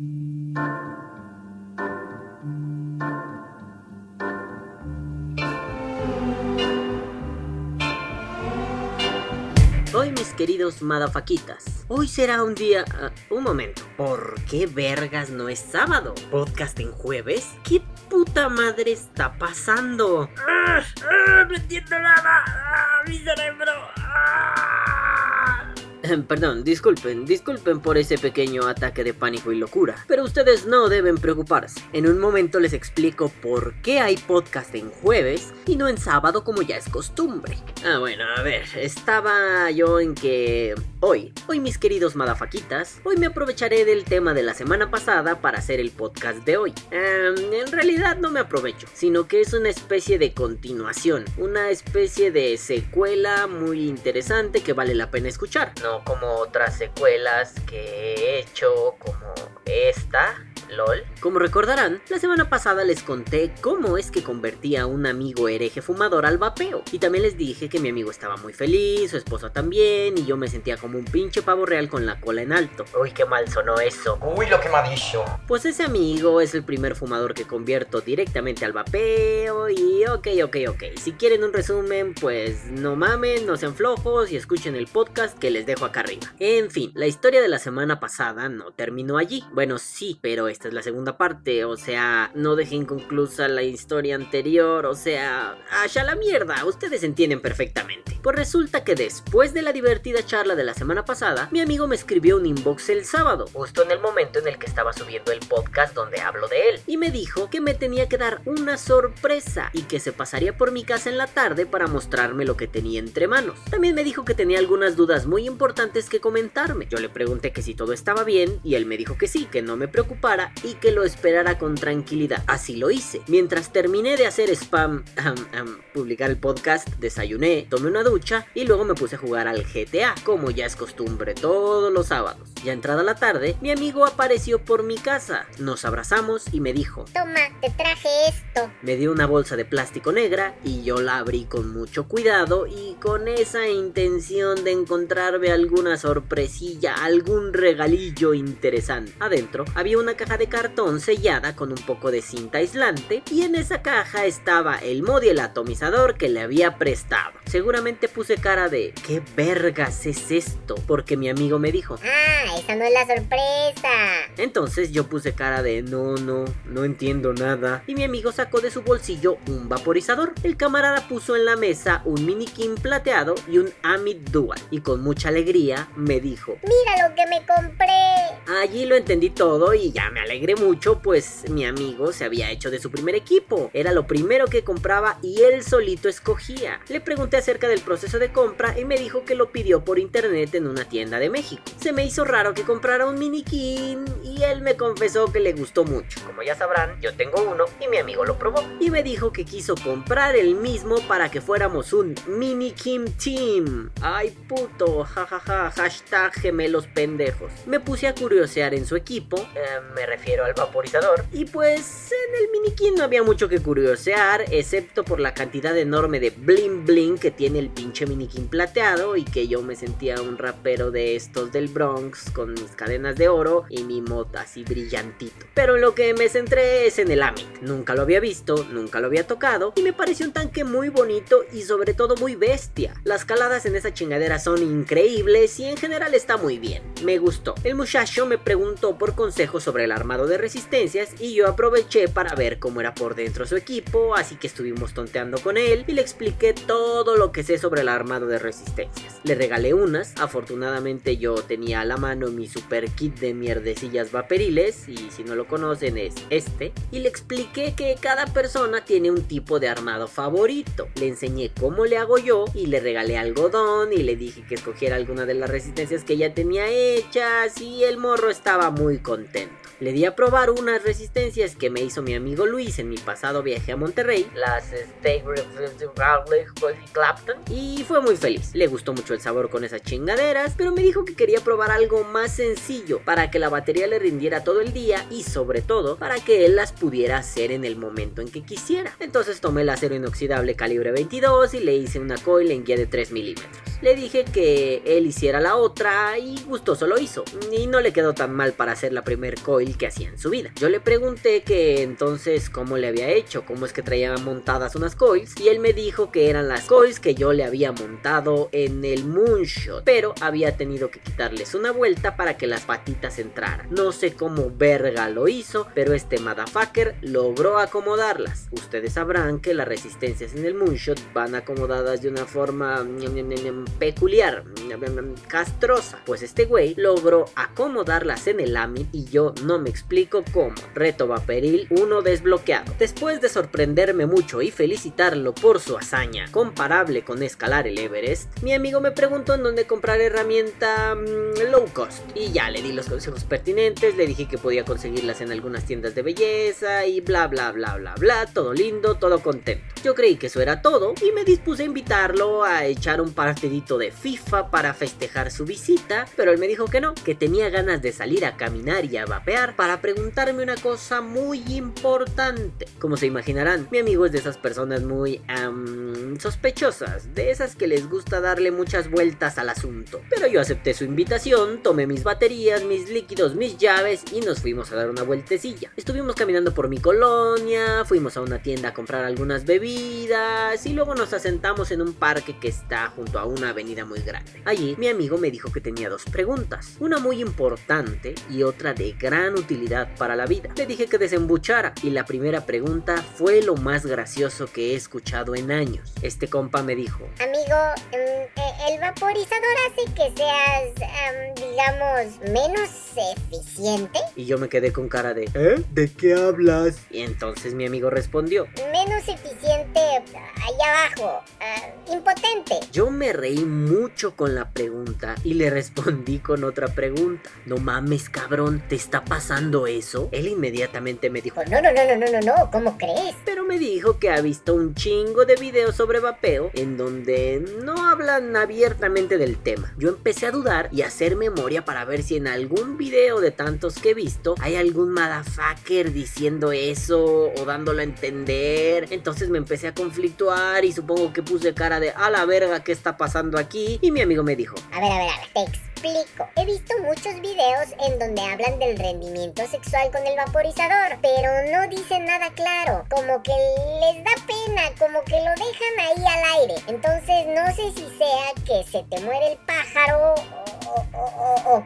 Hoy mis queridos madafaquitas, hoy será un día... ah, un momento, ¿por qué vergas no es sábado? ¿Podcast en jueves? ¿Qué puta madre está pasando? ¡Ah! ¡Ah! ¡No entiendo nada! ¡Ah! ¡Mi cerebro! Perdón, disculpen, disculpen por ese pequeño ataque de pánico y locura, pero ustedes no deben preocuparse. En un momento les explico por qué hay podcast en jueves y no en sábado como ya es costumbre. Ah, bueno, a ver, estaba yo en que hoy, hoy mis queridos madafaquitas, hoy me aprovecharé del tema de la semana pasada para hacer el podcast de hoy. Em, en realidad no me aprovecho, sino que es una especie de continuación, una especie de secuela muy interesante que vale la pena escuchar. No como otras secuelas que he hecho, como esta, LOL. Como recordarán, la semana pasada les conté cómo es que convertí a un amigo hereje fumador al vapeo. Y también les dije que mi amigo estaba muy feliz, su esposa también, y yo me sentía como un pinche pavo real con la cola en alto. Uy, qué mal sonó eso. Uy, lo que me ha dicho. Pues ese amigo es el primer fumador que convierto directamente al vapeo y ok, ok, ok. Si quieren un resumen, pues no mamen, no sean flojos y escuchen el podcast que les dejo acá arriba. En fin, la historia de la semana pasada no terminó allí. Bueno, sí, pero esta es la segunda parte, o sea, no dejé inconclusa la historia anterior, o sea, allá la mierda, ustedes entienden perfectamente. Pues resulta que después de la divertida charla de la semana pasada, mi amigo me escribió un inbox el sábado, justo en el momento en el que estaba subiendo el podcast donde hablo de él, y me dijo que me tenía que dar una sorpresa y que se pasaría por mi casa en la tarde para mostrarme lo que tenía entre manos. También me dijo que tenía algunas dudas muy importantes que comentarme. Yo le pregunté que si todo estaba bien y él me dijo que sí, que no me preocupara y que lo esperara con tranquilidad. Así lo hice. Mientras terminé de hacer spam, am, am, publicar el podcast, desayuné, tomé una ducha y luego me puse a jugar al GTA, como ya es costumbre todos los sábados. Ya entrada la tarde, mi amigo apareció por mi casa. Nos abrazamos y me dijo, Toma, te traje esto. me dio una bolsa de plástico negra y yo la abrí con mucho cuidado y con esa intención de encontrarme alguna sorpresilla, algún regalillo interesante. Adentro había una caja de cartón sellada con un poco de cinta aislante y en esa caja estaba el mod y el atomizador que le había prestado. Seguramente puse cara de ¿qué vergas es esto? Porque mi amigo me dijo, Ah, esa no es la sorpresa. entonces yo puse cara de no, no, no entiendo nada. Y mi amigo sacó de su bolsillo un vaporizador. El camarada puso en la mesa un mini King plateado y un Amit Dual. Y con mucha alegría me dijo, Mira lo que me compré. Allí lo entendí todo y ya me alegré mucho, pues mi amigo se había hecho de su primer equipo. Era lo primero que compraba y él solito escogía. Le pregunté acerca del proceso de compra y me dijo que lo pidió por internet en una tienda de México. Se me hizo raro que comprara un mini King y él me confesó que le gustó mucho. Como ya sabrán, yo tengo uno y mi amigo lo probó. Y me dijo que quiso comprar el mismo para que fuéramos un mini Kim Team. Ay puto, jajaja, hashtag gemelos pendejos. Me puse a curiosear en su equipo, eh, me refiero al vaporizador, y pues en el mini King no había mucho que curiosear, excepto por la cantidad enorme de bling bling que tiene el pinche mini King plateado y que yo me sentía un rapero de estos del Bronx con mis cadenas de oro y mi mota así brillantito. Pero en lo que me centré es en el Amit. Nunca lo había visto, nunca lo había tocado y me pareció un tanque muy bonito y sobre todo muy bestia. Las caladas en esa chingadera son increíbles y en general está muy bien. Me gustó. El muchacho me preguntó por consejos sobre el armado de resistencias y yo aproveché para ver cómo era por dentro su equipo, así que estuvimos tonteando con él y le expliqué todo lo que sé sobre el armado de resistencias. Le regalé unas, afortunadamente yo tenía a la mano mi super kit de mierdecillas vaporiles y si no lo conocen es este y le expliqué que cada persona tiene un tipo de armado favorito. Le enseñé cómo le hago yo y le regalé algodón y le dije que escogiera alguna de las resistencias que ya tenía hechas y el morro estaba muy contento. Le di a probar unas resistencias que me hizo mi amigo Luis en mi pasado viaje a Monterrey, las Clapton, y fue muy feliz. Le gustó mucho el sabor con esas chingaderas, pero me dijo que quería probar algo más sencillo para que la batería le rindiera todo el día y sobre todo para que él las pudiera hacer en el momento en que quisiera. Entonces tomé el acero inoxidable calibre 22 y le hice una coil en guía de 3 milímetros. Le dije que él hiciera la otra y gustoso lo hizo. Y no le quedó tan mal para hacer la primer coil que hacía en su vida. Yo le pregunté que entonces cómo le había hecho, cómo es que traía montadas unas coils. Y él me dijo que eran las coils que yo le había montado en el moonshot. Pero había tenido que quitarles una vuelta para que las patitas entraran. No sé cómo verga lo hizo, pero este motherfucker logró acomodarlas. Ustedes sabrán que las resistencias en el moonshot van acomodadas de una forma peculiar, castrosa. Pues este güey logró acomodarlas en el AMI y yo no me explico cómo. Reto Vaporil 1 desbloqueado. Después de sorprenderme mucho y felicitarlo por su hazaña comparable con escalar el Everest, mi amigo me preguntó en dónde comprar herramienta mm, low cost. Y ya le di los consejos pertinentes, le dije que podía conseguirlas en algunas tiendas de belleza y bla bla bla bla bla, todo lindo, todo contento. Yo creí que eso era todo y me dispuse a invitarlo a echar un partidito de FIFA para festejar su visita, pero él me dijo que no, que tenía ganas de salir a caminar y a vapear para preguntarme una cosa muy importante. Como se imaginarán, mi amigo es de esas personas muy sospechosas, de esas que les gusta darle muchas vueltas al asunto. Pero yo acepté su invitación, tomé mis baterías, mis líquidos, mis llaves y nos fuimos a dar una vueltecilla. Estuvimos caminando por mi colonia, fuimos a una tienda a comprar algunas bebidas y luego nos asentamos en un parque que está junto a una avenida muy grande. Allí mi amigo me dijo que tenía dos preguntas, una muy importante y otra de gran utilidad para la vida. Le dije que desembuchara y la primera pregunta fue lo más gracioso que he escuchado en años. Este compa me dijo, amigo, em, eh, el vaporizador hace que seas, em, digamos, menos eficiente. Y yo me quedé con cara de, ¿eh? ¿De qué hablas? Y entonces mi amigo respondió, menos eficiente abajo, uh, impotente. Yo me reí mucho con la pregunta y le respondí con otra pregunta. No mames, cabrón, ¿te está pasando eso? Él inmediatamente me dijo, no, no, no, no, no, no, no, ¿cómo crees? Pero me dijo que ha visto un chingo de videos sobre vapeo en donde no hablan abiertamente del tema. Yo empecé a dudar y a hacer memoria para ver si en algún video de tantos que he visto hay algún motherfucker diciendo eso o dándolo a entender. Entonces me empecé a conflictuar y supongo que puse cara de a la verga qué está pasando aquí y mi amigo me dijo, a ver, a ver, a ver, te explico. He visto muchos videos en donde hablan del rendimiento sexual con el vaporizador, pero no dicen nada claro, como que les da pena, como que lo dejan ahí al aire. Entonces no sé si sea que se te muere el pájaro o,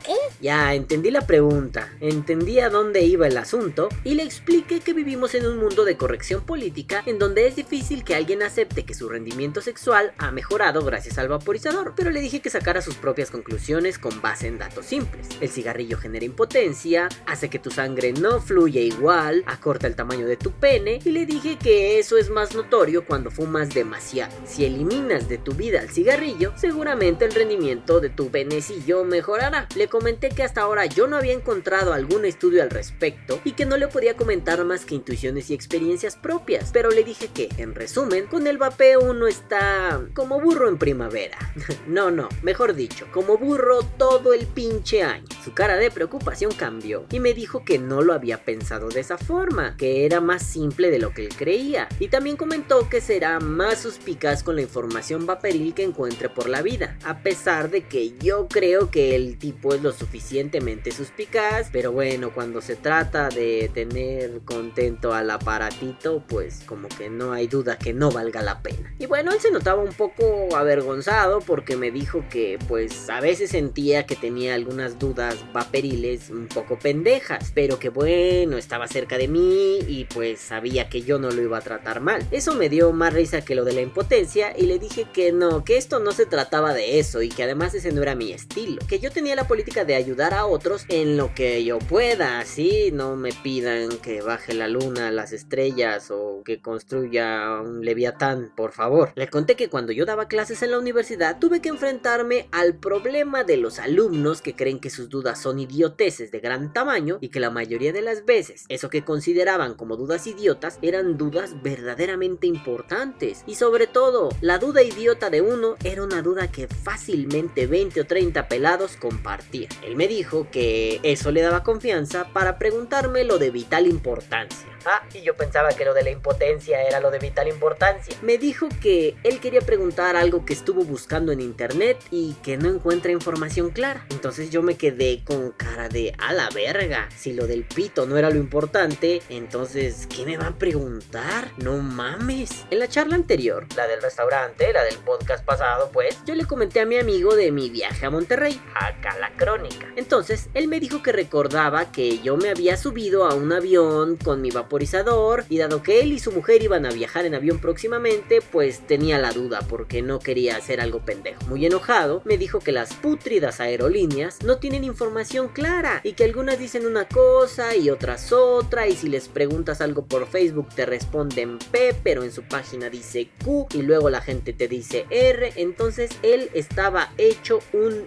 qué? Ya, entendí la pregunta, entendí a dónde iba el asunto y le expliqué que vivimos en un mundo de corrección política en donde es difícil que alguien acepte que su rendimiento sexual ha mejorado gracias al vaporizador, pero le dije que sacara sus propias conclusiones con base en datos simples. El cigarrillo genera impotencia, hace que tu sangre no fluya igual, acorta el tamaño de tu pene y le dije que eso es más notorio cuando fumas demasiado. Si eliminas de tu vida el cigarrillo, seguramente el rendimiento de tu penecillo mejorará. Le comenté que hasta ahora yo no había encontrado algún estudio al respecto y que no le podía comentar más que intuiciones y experiencias propias, pero le dije que, en resumen, con el vapeo uno está como burro en primavera. no, no, mejor dicho, como burro todo el pinche año. Su cara de preocupación cambió y me dijo que no lo había pensado de esa forma, que era más simple de lo que él creía, y también comentó que será más suspicaz con la información vaporil que encuentre por la vida, a pesar de que yo creo que el tipo es lo suficientemente suspicaz, pero bueno, cuando se trata de tener contento al aparatito, pues como que no hay duda que no valga la pena. Y bueno, él se notaba un poco avergonzado porque me dijo que pues a veces sentía que tenía algunas dudas vaporiles un poco pendejas, pero que bueno, estaba cerca de mí y pues sabía que yo no lo iba a tratar mal. Eso me dio más risa que lo de la impotencia y le dije que no, que esto no se trataba de eso y que además ese no era mi estilo que yo tenía la política de ayudar a otros en lo que yo pueda, así no me pidan que baje la luna, las estrellas o que construya un leviatán, por favor. Le conté que cuando yo daba clases en la universidad tuve que enfrentarme al problema de los alumnos que creen que sus dudas son idioteces de gran tamaño y que la mayoría de las veces eso que consideraban como dudas idiotas eran dudas verdaderamente importantes y sobre todo la duda idiota de uno era una duda que fácilmente 20 o 30 pelados helados compartían. Él me dijo que eso le daba confianza para preguntarme lo de vital importancia. Ah, y yo pensaba que lo de la impotencia era lo de vital importancia. Me dijo que él quería preguntar algo que estuvo buscando en internet y que no encuentra información clara. Entonces yo me quedé con cara de a la verga. Si lo del pito no era lo importante, entonces ¿qué me va a preguntar? No mames. En la charla anterior, la del restaurante, la del podcast pasado, pues, yo le comenté a mi amigo de mi viaje a Monterrey, acá la crónica. Entonces, él me dijo que recordaba que yo me había subido a un avión con mi vapor y dado que él y su mujer iban a viajar en avión próximamente, pues tenía la duda porque no quería hacer algo pendejo. Muy enojado, me dijo que las putridas aerolíneas no tienen información clara y que algunas dicen una cosa y otras otra y si les preguntas algo por Facebook te responden P pero en su página dice Q y luego la gente te dice R, entonces él estaba hecho un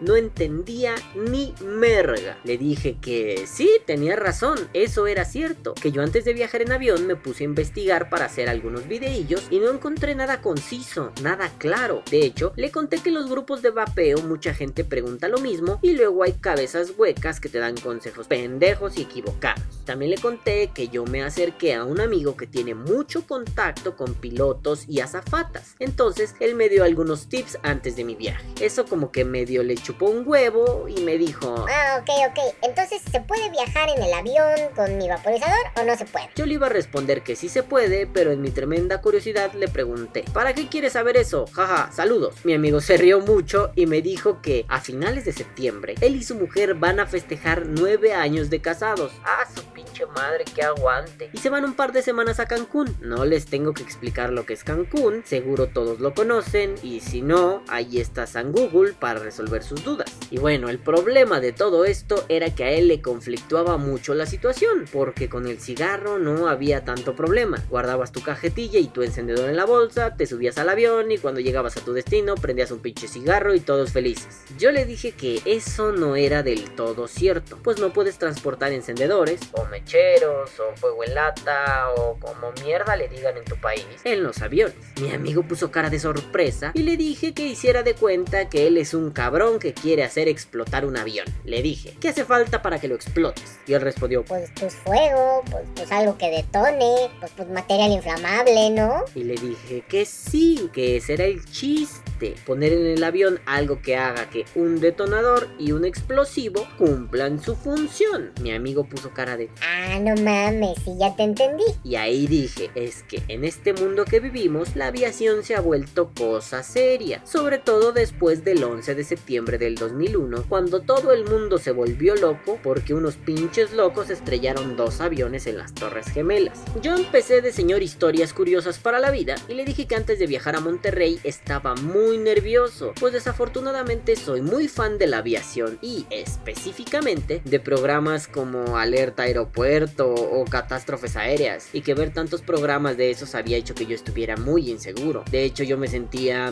no entendía ni merga. Le dije que sí, tenía razón, eso era cierto, que yo antes de viajar en avión me puse a investigar para hacer algunos videillos y no encontré nada conciso, nada claro. De hecho, le conté que en los grupos de vapeo mucha gente pregunta lo mismo y luego hay cabezas huecas que te dan consejos pendejos y equivocados. También le conté que yo me acerqué a un amigo que tiene mucho contacto con pilotos y azafatas. Entonces, él me dio algunos tips antes de mi viaje. Eso como que medio le chupó un huevo y me dijo... Ah, ok, ok. Entonces, ¿se puede viajar en el avión con mi vaporizador o no? no se puede. Yo le iba a responder que sí se puede, pero en mi tremenda curiosidad le pregunté, ¿para qué quieres saber eso? Jaja, saludos. Mi amigo se rió mucho y me dijo que a finales de septiembre él y su mujer van a festejar nueve años de casados. Ah, su pinche madre, que aguante. Y se van un par de semanas a Cancún. No les tengo que explicar lo que es Cancún, seguro todos lo conocen y si no, ahí está San Google para resolver sus dudas. Y bueno, el problema de todo esto era que a él le conflictuaba mucho la situación, porque con el cigarro no había tanto problema. Guardabas tu cajetilla y tu encendedor en la bolsa, te subías al avión y cuando llegabas a tu destino prendías un pinche cigarro y todos felices. Yo le dije que eso no era del todo cierto, pues no puedes transportar encendedores, o mecheros, o fuego en lata, o como mierda le digan en tu país, en los aviones. Mi amigo puso cara de sorpresa y le dije que hiciera de cuenta que él es un cabrón que quiere hacer explotar un avión. Le dije, ¿qué hace falta para que lo explotes? Y él respondió, pues, pues fuego, pues pues algo que detone, pues, pues material inflamable, ¿no? Y le dije que sí, que ese era el chiste. Poner en el avión algo que haga que un detonador y un explosivo cumplan su función. Mi amigo puso cara de... Ah, no mames, sí, ya te entendí. Y ahí dije, es que en este mundo que vivimos, la aviación se ha vuelto cosa seria. Sobre todo después del 11 de septiembre del 2001, cuando todo el mundo se volvió loco porque unos pinches locos estrellaron dos aviones en las Torres Gemelas. Yo empecé de señor historias curiosas para la vida y le dije que antes de viajar a Monterrey estaba muy nervioso, pues desafortunadamente soy muy fan de la aviación y específicamente de programas como Alerta Aeropuerto o Catástrofes Aéreas y que ver tantos programas de esos había hecho que yo estuviera muy inseguro. De hecho yo me sentía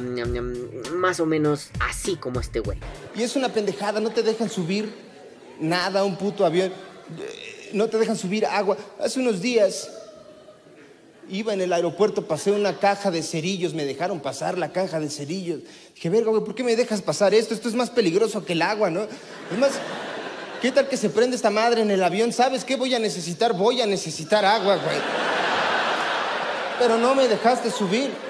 más o menos así como este güey. Y es una pendejada, no te dejan subir nada un puto avión no te dejan subir agua. Hace unos días iba en el aeropuerto, pasé una caja de cerillos, me dejaron pasar la caja de cerillos. Dije, verga, güey, ¿por qué me dejas pasar esto? Esto es más peligroso que el agua, ¿no? Es más, ¿qué tal que se prende esta madre en el avión? ¿Sabes qué voy a necesitar? Voy a necesitar agua, güey. Pero no me dejaste subir.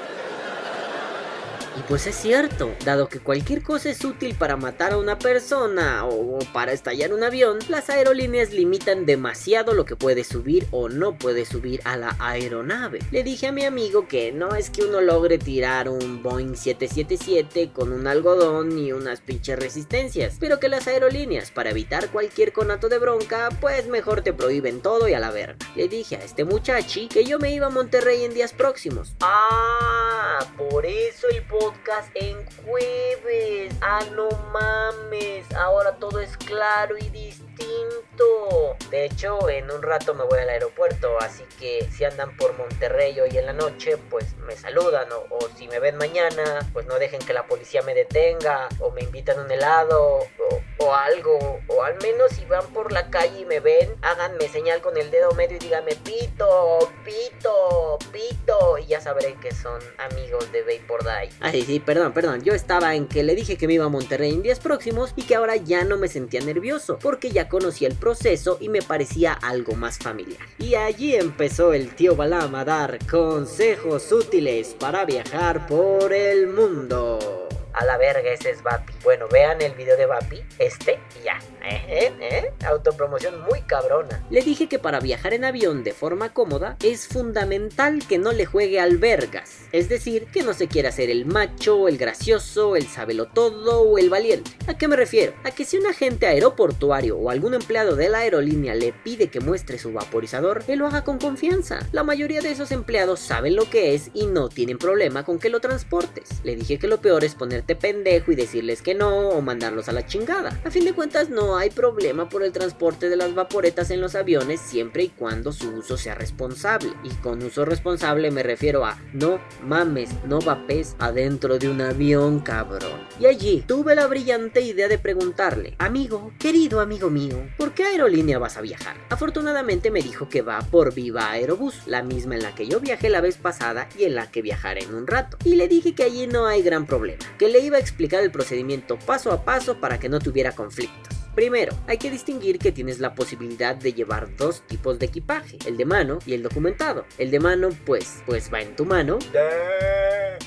Y pues es cierto, dado que cualquier cosa es útil para matar a una persona o para estallar un avión, las aerolíneas limitan demasiado lo que puede subir o no puede subir a la aeronave. Le dije a mi amigo que no es que uno logre tirar un Boeing 777 con un algodón y unas pinches resistencias, pero que las aerolíneas para evitar cualquier conato de bronca, pues mejor te prohíben todo y a la verga. Le dije a este muchachi que yo me iba a Monterrey en días próximos. Ah, por eso el podcast en jueves. Ah, no mames. Ahora todo es claro y distinto. De hecho, en un rato me voy al aeropuerto, así que si andan por Monterrey hoy en la noche, pues me saludan. O, si me ven mañana, pues no dejen que la policía me detenga. O me invitan un helado. O, o algo. O al menos si van por la calle y me ven, háganme señal con el dedo medio y díganme pito, pito, pito. Y ya sabré que son amigos de Vapor Die. Ay, sí, perdón, perdón. Yo estaba en que le dije que me iba a Monterrey en días próximos y que ahora ya no me sentía nervioso porque ya conocía el proceso y me parecía algo más familiar. Y allí empezó el tío Balam a dar consejos útiles para viajar por el mundo a la verga, ese es Vapi. Bueno, vean el video de Vapi, este, y ya. ¿Eh? ¿Eh? ¿Eh? Autopromoción muy cabrona. Le dije que para viajar en avión de forma cómoda es fundamental que no le juegue al vergas. Es decir, que no se quiera ser el macho, el gracioso, el todo o el valiente. ¿A qué me refiero? A que si un agente aeroportuario o algún empleado de la aerolínea le pide que muestre su vaporizador, él lo haga con confianza. La mayoría de esos empleados saben lo que es y no tienen problema con que lo transportes. Le dije que lo peor es ponerte pendejo y decirles que no o mandarlos a la chingada. A fin de cuentas no hay problema por el transporte de las vaporetas en los aviones siempre y cuando su uso sea responsable. Y con uso responsable me refiero a no mames, no vapes adentro de un avión cabrón. Y allí tuve la brillante idea de preguntarle, amigo, querido amigo mío, ¿por qué aerolínea vas a viajar? Afortunadamente me dijo que va por Viva Aerobús, la misma en la que yo viajé la vez pasada y en la que viajaré en un rato. Y le dije que allí no hay gran problema, que le iba a explicar el procedimiento paso a paso para que no tuviera conflictos. Primero, hay que distinguir que tienes la posibilidad de llevar dos tipos de equipaje, el de mano y el documentado. El de mano, pues, pues va en tu mano.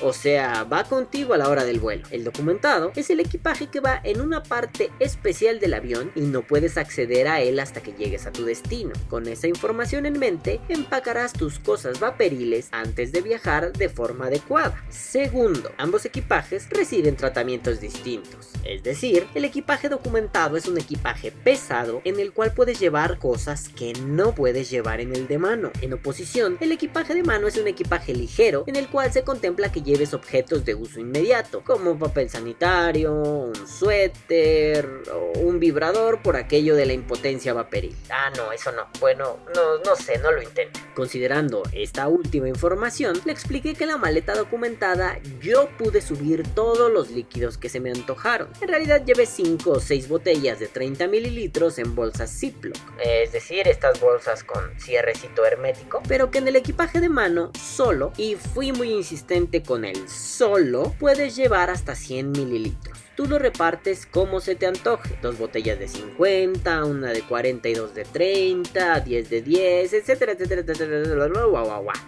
O sea, va contigo a la hora del vuelo. El documentado es el equipaje que va en una parte especial del avión y no puedes acceder a él hasta que llegues a tu destino. Con esa información en mente, empacarás tus cosas vaporiles antes de viajar de forma adecuada. Segundo, ambos equipajes reciben tratamientos distintos. Es decir, el equipaje documentado es un equipaje pesado en el cual puedes llevar cosas que no puedes llevar en el de mano. En oposición, el equipaje de mano es un equipaje ligero en el cual se contempla que lleves objetos de uso inmediato, como papel sanitario, un suéter o un vibrador por aquello de la impotencia vaporil. Ah, no, eso no. Bueno, no, no sé, no lo intento. Considerando esta última información, le expliqué que en la maleta documentada yo pude subir todos los líquidos que se me antojaron. En realidad llevé 5 o 6 botellas de 30 mililitros en bolsas Ziploc, es decir, estas bolsas con cierrecito hermético, pero que en el equipaje de mano solo, y fui muy insistente con el solo, puedes llevar hasta 100 mililitros. Tú lo repartes como se te antoje. Dos botellas de 50, una de 42 de 30, 10 de 10, etcétera, etcétera, etcétera,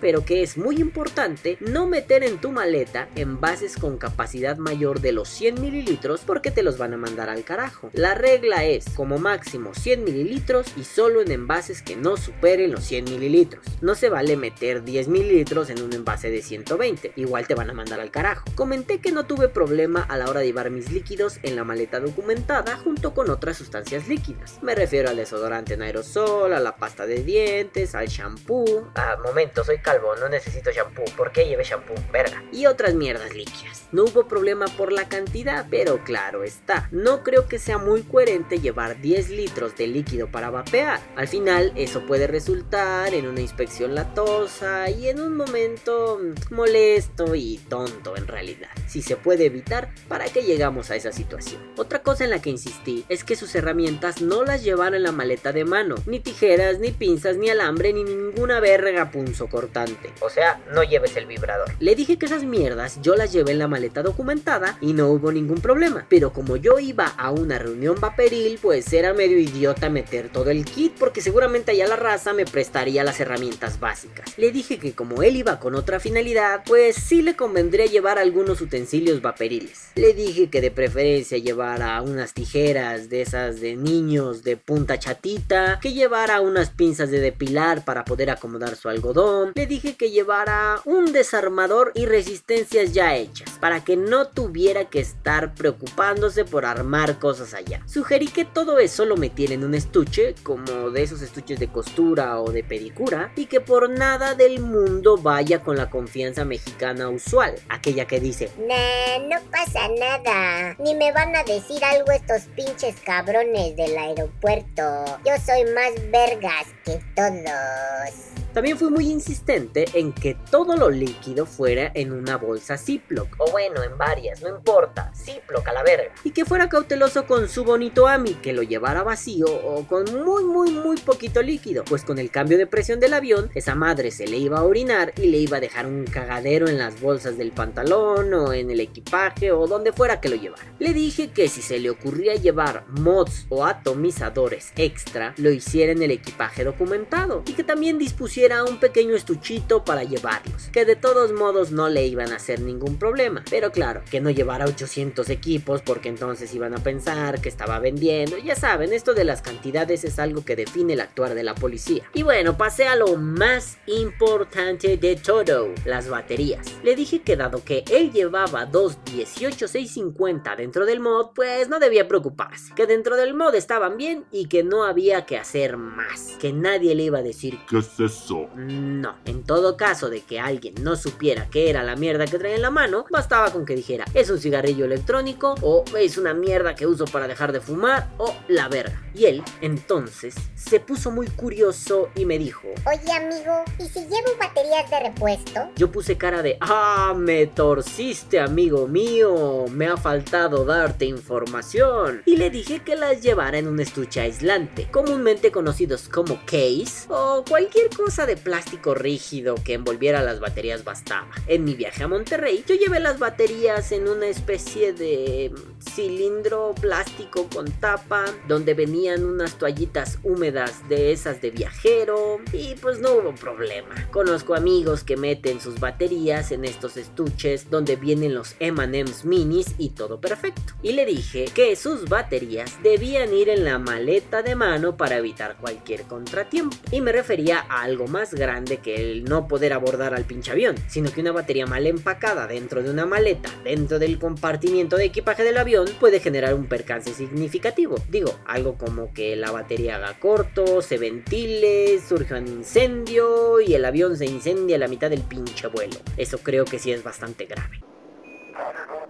Pero que es muy importante no meter en tu maleta envases con capacidad mayor de los 100 mililitros porque te los van a mandar al carajo. La regla es como máximo 100 mililitros y solo en envases que no superen los 100 mililitros. No se vale meter 10 mililitros en un envase de 120, igual te van a mandar al carajo. Comenté que no tuve problema a la hora de llevar mis líquidos en la maleta documentada junto con otras sustancias líquidas. Me refiero al desodorante en aerosol, a la pasta de dientes, al shampoo. Ah, momento, soy calvo, no necesito shampoo. ¿Por qué lleve shampoo? Verga. Y otras mierdas líquidas. No hubo problema por la cantidad, pero claro está. No creo que sea muy coherente llevar 10 litros de líquido para vapear. Al final, eso puede resultar en una inspección latosa y en un momento mm, molesto y tonto en realidad. Si se puede evitar, ¿para qué llegamos a esa situación. Otra cosa en la que insistí es que sus herramientas no las llevaron en la maleta de mano, ni tijeras, ni pinzas, ni alambre, ni ninguna verga punzo cortante. O sea, no lleves el vibrador. Le dije que esas mierdas yo las llevé en la maleta documentada y no hubo ningún problema. Pero como yo iba a una reunión vaporil, pues era medio idiota meter todo el kit porque seguramente allá la raza me prestaría las herramientas básicas. Le dije que como él iba con otra finalidad, pues sí le convendría llevar algunos utensilios vaporiles. Le dije que de preferencia llevara unas tijeras de esas de niños de punta chatita, que llevara unas pinzas de depilar para poder acomodar su algodón, le dije que llevara un desarmador y resistencias ya hechas, para que no tuviera que estar preocupándose por armar cosas allá. Sugerí que todo eso lo metiera en un estuche, como de esos estuches de costura o de pedicura, y que por nada del mundo vaya con la confianza mexicana usual, aquella que dice, nah, no pasa nada ni me van a decir algo estos pinches cabrones del aeropuerto. Yo soy más vergas que todos. También fui muy insistente en que todo lo líquido fuera en una bolsa Ziploc, o bueno, en varias, no importa, Ziploc a la verga. Y que fuera cauteloso con su bonito Ami, que lo llevara vacío o con muy muy muy poquito líquido, pues con el cambio de presión del avión, esa madre se le iba a orinar y le iba a dejar un cagadero en las bolsas del pantalón o en el equipaje o donde fuera que lo llevara. Le dije que si se le ocurría llevar mods o atomizadores extra, lo hiciera en el equipaje documentado y que también dispusiera un pequeño estuchito para llevarlos, que de todos modos no le iban a hacer ningún problema, pero claro, que no llevara 800 equipos porque entonces iban a pensar que estaba vendiendo, ya saben, esto de las cantidades es algo que define el actuar de la policía. Y bueno, pasé a lo más importante de todo, las baterías. Le dije que dado que él llevaba dos 18650 dentro del mod, pues no debía preocuparse, que dentro del mod estaban bien y que no había que hacer más, que nadie le iba a decir ¿Qué es eso? No. En todo caso de que alguien no supiera qué era la mierda que traía en la mano, bastaba con que dijera, es un cigarrillo electrónico o es una mierda que uso para dejar de fumar o la verga. Y él, entonces, se puso muy curioso y me dijo, Oye amigo, ¿y si llevo baterías de repuesto? yo puse cara de, ah, me torciste amigo mío, me ha faltado darte información. Y le dije que las llevara en un estuche aislante, comúnmente conocidos como case o cualquier cosa de plástico rígido que envolviera las baterías bastaba. En mi viaje a Monterrey, yo llevé las baterías en una especie de cilindro plástico con tapa, donde venían unas toallitas húmedas de esas de viajero, y pues no hubo problema. Conozco amigos que meten sus baterías en estos estuches donde vienen los M&M's minis y todo perfecto. Y le dije que sus baterías debían ir en la maleta de mano para evitar cualquier contratiempo. Y me refería a algo más grande que el no poder abordar al pinche avión, sino que una batería mal empacada dentro de una maleta, dentro del compartimiento de equipaje del avión, puede generar un percance significativo. Digo, algo como que la batería haga corto, se ventile, surja un incendio y el avión se incendia a la mitad del pinche vuelo. Eso creo que sí es bastante grave.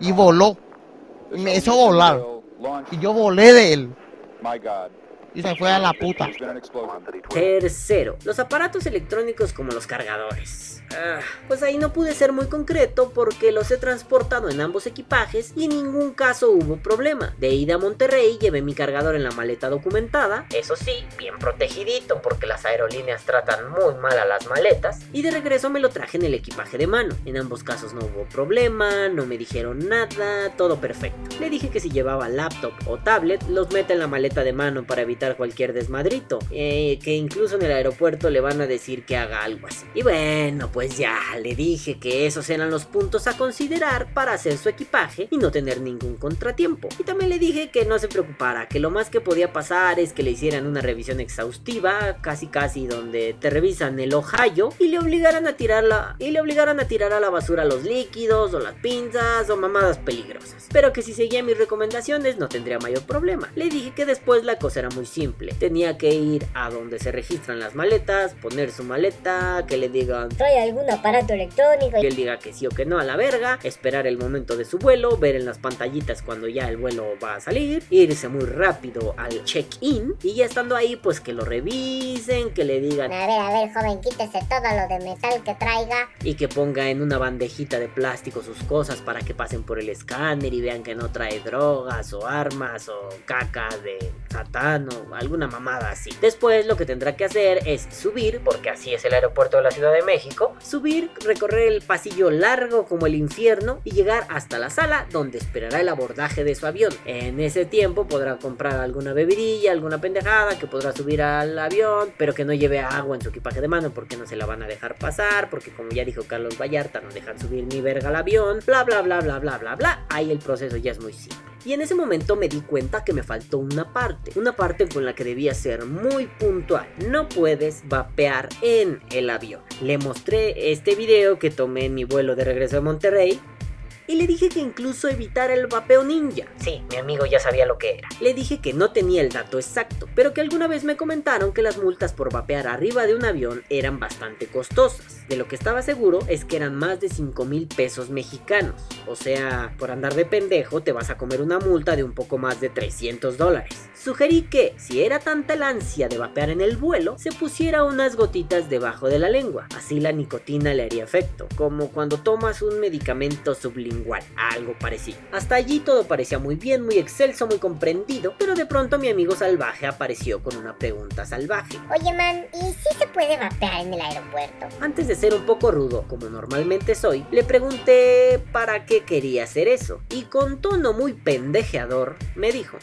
y voló. Me hizo volar. Y yo volé de él. Y se fue a la puta. Tercero, los aparatos electrónicos como los cargadores. Ah, pues ahí no pude ser muy concreto porque los he transportado en ambos equipajes y en ningún caso hubo problema. De ida a Monterrey llevé mi cargador en la maleta documentada, eso sí, bien protegidito porque las aerolíneas tratan muy mal a las maletas, y de regreso me lo traje en el equipaje de mano. En ambos casos no hubo problema, no me dijeron nada, todo perfecto. Le dije que si llevaba laptop o tablet, los meta en la maleta de mano para evitar cualquier desmadrito, eh, que incluso en el aeropuerto le van a decir que haga algo así. Y bueno, pues ya le dije que esos eran los puntos a considerar para hacer su equipaje y no tener ningún contratiempo. Y también le dije que no se preocupara, que lo más que podía pasar es que le hicieran una revisión exhaustiva, casi casi donde te revisan el Ohio y le obligaran a tirarla y le obligaran a tirar a la basura los líquidos o las pinzas o mamadas peligrosas. Pero que si seguía mis recomendaciones no tendría mayor problema. Le dije que después la cosa era muy simple. Tenía que ir a donde se registran las maletas, poner su maleta, que le digan ¿Trae algún aparato electrónico? que él diga que sí o que no a la verga, esperar el momento de su vuelo, ver en las pantallitas cuando ya el vuelo va a salir, irse muy rápido al check-in y ya estando ahí pues que lo revisen, que le digan A ver, a ver, joven, quítese todo lo de metal que traiga. y que ponga en una bandejita de plástico sus cosas para que pasen por el escáner y vean que no trae drogas o armas o caca de satán o alguna mamada así. Después lo que tendrá que hacer es subir, porque así es el aeropuerto de la Ciudad de México, subir, recorrer el pasillo largo como el infierno y llegar hasta la sala donde esperará el abordaje de su avión. En ese tiempo podrá comprar alguna bebidilla, alguna pendejada que podrá subir al avión, pero que no lleve agua en su equipaje de mano porque no se la van a dejar pasar, porque como ya dijo Carlos Vallarta, no dejan subir ni verga al avión, bla bla bla bla bla bla bla. Ahí el proceso ya es muy simple. Y en ese momento me di cuenta que me faltó una parte, una parte con la que debía ser muy puntual. No puedes vapear en el avión. Le mostré este video que tomé en mi vuelo de regreso a Monterrey Y le dije que incluso evitara el vapeo ninja. Sí, mi amigo ya sabía lo que era. Le dije que no tenía el dato exacto, pero que alguna vez me comentaron que las multas por vapear arriba de un avión eran bastante costosas. De lo que estaba seguro es que eran más de 5 mil pesos mexicanos. O sea, por andar de pendejo te vas a comer una multa de un poco más de 300 dólares. Sugerí que, si era tanta la ansia de vapear en el vuelo, se pusiera unas gotitas debajo de la lengua. Así la nicotina le haría efecto, como cuando tomas un medicamento sublingual, algo parecido. Hasta allí todo parecía muy bien, muy excelso, muy comprendido, pero de pronto mi amigo salvaje apareció con una pregunta salvaje. Oye, man, ¿y si se puede vapear en el aeropuerto? Antes de ser un poco rudo, como normalmente soy, le pregunté para qué quería hacer eso. Y con tono muy pendejeador, me dijo: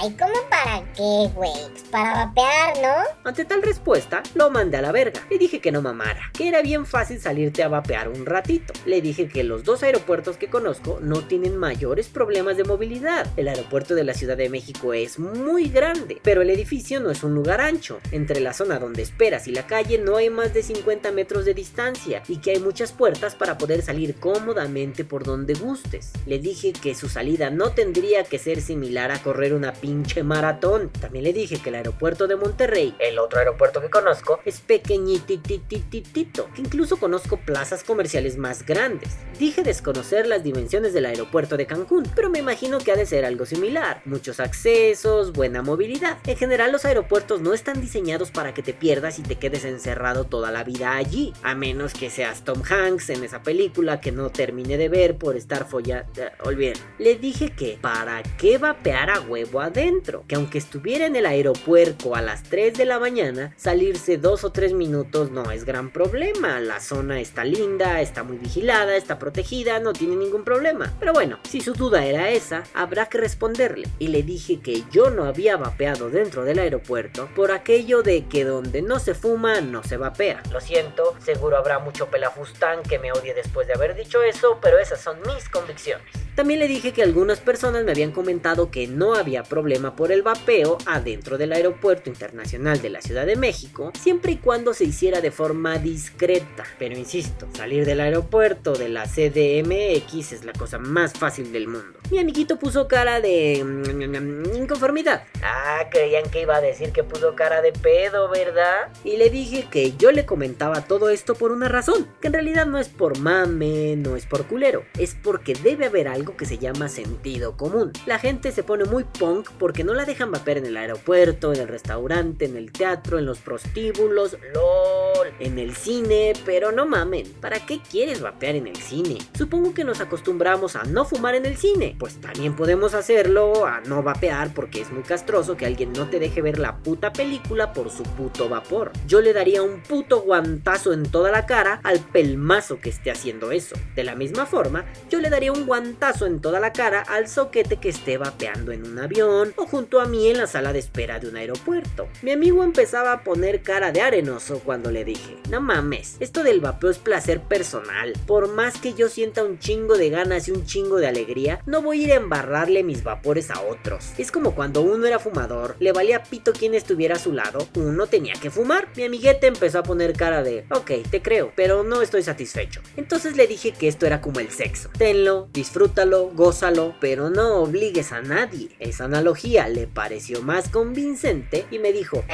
Ay, ¿cómo para qué, güey? Pues para vapear, ¿no? Ante tal respuesta, lo mandé a la verga. Le dije que no mamara, que era bien fácil salirte a vapear un ratito. Le dije que los dos aeropuertos que conozco no tienen mayores problemas de movilidad. El aeropuerto de la Ciudad de México es muy grande, pero el edificio no es un lugar ancho. Entre la zona donde esperas y la calle no hay más de 50 metros de distancia y que hay muchas puertas para poder salir cómodamente por donde gustes. Le dije que su salida no tendría que ser similar a correr una pinche maratón. También le dije que el aeropuerto de Monterrey, el otro aeropuerto que conozco, es pequeñititititito, que incluso conozco plazas comerciales más grandes. Dije desconocer dimensiones del aeropuerto de Cancún, pero me imagino que ha de ser algo similar. Muchos accesos, buena movilidad. En general los aeropuertos no están diseñados para que te pierdas y te quedes encerrado toda la vida allí, a menos que seas Tom Hanks en esa película que no terminé de ver por estar follando. Olviden. Le dije que para qué vapear a huevo adentro, que aunque estuviera en el aeropuerto a las 3 de la mañana, salirse dos o tres minutos no es gran problema. La zona está linda, está muy vigilada, está protegida, no tiene ningún Pero bueno, si su duda era esa, habrá que responderle. Y le dije que yo no había vapeado dentro del aeropuerto por aquello de que donde no se fuma no se vapea. Lo siento, seguro habrá mucho pelafustán que me odie después de haber dicho eso, pero esas son mis convicciones. También le dije que algunas personas me habían comentado que no había problema por el vapeo adentro del aeropuerto internacional de la Ciudad de México, siempre y cuando se hiciera de forma discreta. Pero insisto, salir del aeropuerto de la CDMX es la cosa más fácil del mundo. Mi amiguito puso cara de mm, inconformidad. Ah, creían que iba a decir que puso cara de pedo, ¿verdad? Y le dije que yo le comentaba todo esto por una razón, que en realidad no es por mame, no es por culero, es porque debe haber algo que se llama sentido común. La gente se pone muy punk porque no la dejan vapear en el aeropuerto, en el restaurante, en el teatro, en los prostíbulos, lol, en el cine, pero no mamen, ¿para qué quieres vapear en el cine? Supongo que nos acostumbramos a no fumar en el cine, pues también podemos hacerlo a no vapear porque es muy castroso que alguien no te deje ver la puta película por su puto vapor. Yo le daría un puto guantazo en toda la cara al pelmazo que esté haciendo eso. De la misma forma, yo le daría un guantazo en toda la cara al soquete que esté vapeando en un avión o junto a mí en la sala de espera de un aeropuerto. Mi amigo empezaba a poner cara de arenoso cuando le dije, no mames, esto del vapeo es placer personal. Por más que yo sienta un chingo de ganas y un chingo de alegría, no voy a ir a embarrarle mis vapores a otros. Es como cuando uno era fumador, le valía pito quien estuviera a su lado, uno tenía que fumar. Mi amiguete empezó a poner cara de, ok, te creo, pero no estoy satisfecho. Entonces le dije que esto era como el sexo. Tenlo, disfrútalo, gózalo, pero no obligues a nadie. Esa analogía le pareció más convincente y me dijo,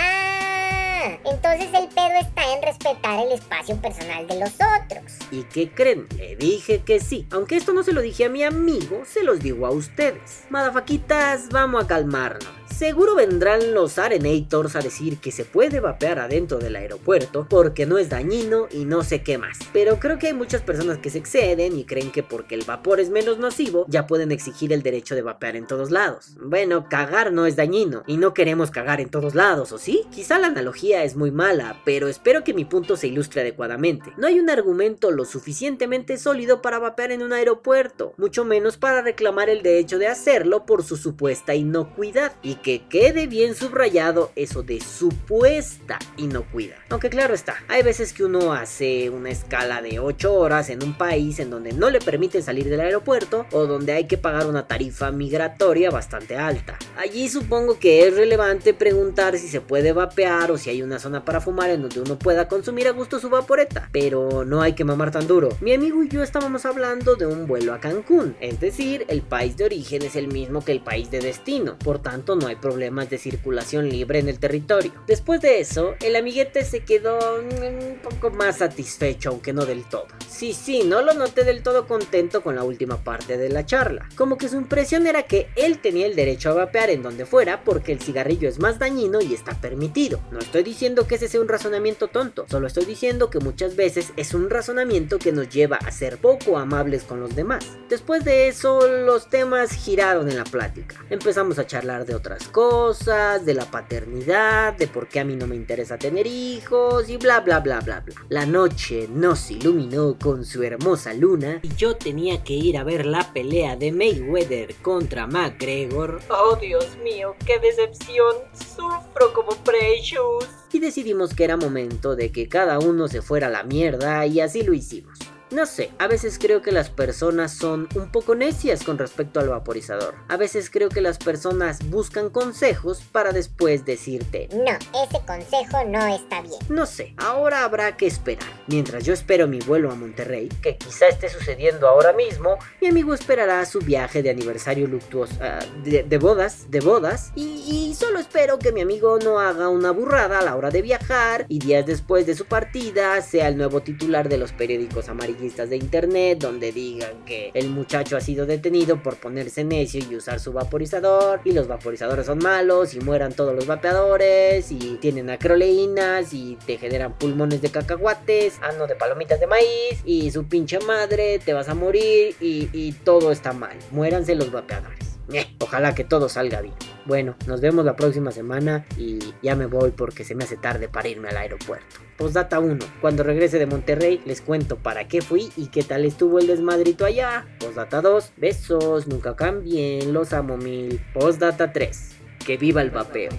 Entonces el pedo está en respetar el espacio personal de los otros. ¿Y qué creen? Le dije que sí. Aunque esto no se lo dije a mi amigo, se los digo a ustedes. Madafaquitas, vamos a calmarnos. Seguro vendrán los Arenators a decir que se puede vapear adentro del aeropuerto porque no es dañino y no sé qué más. Pero creo que hay muchas personas que se exceden y creen que porque el vapor es menos nocivo ya pueden exigir el derecho de vapear en todos lados. Bueno, cagar no es dañino y no queremos cagar en todos lados, ¿o sí? Quizá la analogía es muy mala, pero espero que mi punto se ilustre adecuadamente. No hay un argumento lo suficientemente sólido para vapear en un aeropuerto, mucho menos para reclamar el derecho de hacerlo por su supuesta inocuidad. Y que quede bien subrayado eso de supuesta inocuidad. Aunque claro está, hay veces que uno hace una escala de 8 horas en un país en donde no le permiten salir del aeropuerto o donde hay que pagar una tarifa migratoria bastante alta. Allí supongo que es relevante preguntar si se puede vapear o si hay una zona para fumar en donde uno pueda consumir a gusto su vaporeta, pero no hay que mamar tan duro. Mi amigo y yo estábamos hablando de un vuelo a Cancún, es decir, el país de origen es el mismo que el país de destino, por tanto no hay problemas de circulación libre en el territorio. Después de eso, el amiguete se quedó mm, un poco más satisfecho, aunque no del todo. Sí, sí, no lo noté del todo contento con la última parte de la charla. Como que su impresión era que él tenía el derecho a vapear en donde fuera porque el cigarrillo es más dañino y está permitido. No estoy diciendo que ese sea un razonamiento tonto, solo estoy diciendo que muchas veces es un razonamiento que nos lleva a ser poco amables con los demás. Después de eso, los temas giraron en la plática. Empezamos a charlar de otras cosas, de la paternidad, de por qué a mí no me interesa tener hijos y bla bla bla bla bla. La noche nos iluminó con su hermosa luna y yo tenía que ir a ver la pelea de Mayweather contra McGregor. Oh Dios mío, qué decepción. Sufro como Precious. Y decidimos que era momento de que cada uno se fuera a la mierda y así lo hicimos. No sé, a veces creo que las personas son un poco necias con respecto al vaporizador. A veces creo que las personas buscan consejos para después decirte, no, ese consejo no está bien. No sé, ahora habrá que esperar. Mientras yo espero mi vuelo a Monterrey, que quizá esté sucediendo ahora mismo, mi amigo esperará su viaje de aniversario luctuoso, ah, de, bodas, de bodas, y, y solo espero que mi amigo no haga una burrada a la hora de viajar y días después de su partida sea el nuevo titular de los periódicos amarillos de internet donde digan que el muchacho ha sido detenido por ponerse necio y usar su vaporizador y los vaporizadores son malos y mueran todos los vapeadores y tienen acroleínas y te generan pulmones de cacahuates, ano de palomitas de maíz y su pinche madre te vas a morir y, y todo está mal. Muéranse los vapeadores. Ojalá que todo salga bien. Bueno, nos vemos la próxima semana y ya me voy porque se me hace tarde para irme al aeropuerto. Postdata 1. Cuando regrese de Monterrey les cuento para qué fui y qué tal estuvo el desmadrito allá. Postdata 2. Besos, nunca cambien, los amo mil. Postdata 3. Que viva el vapeo.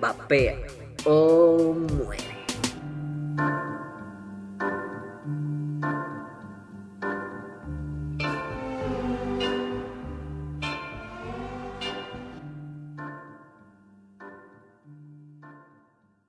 Vapea o muere.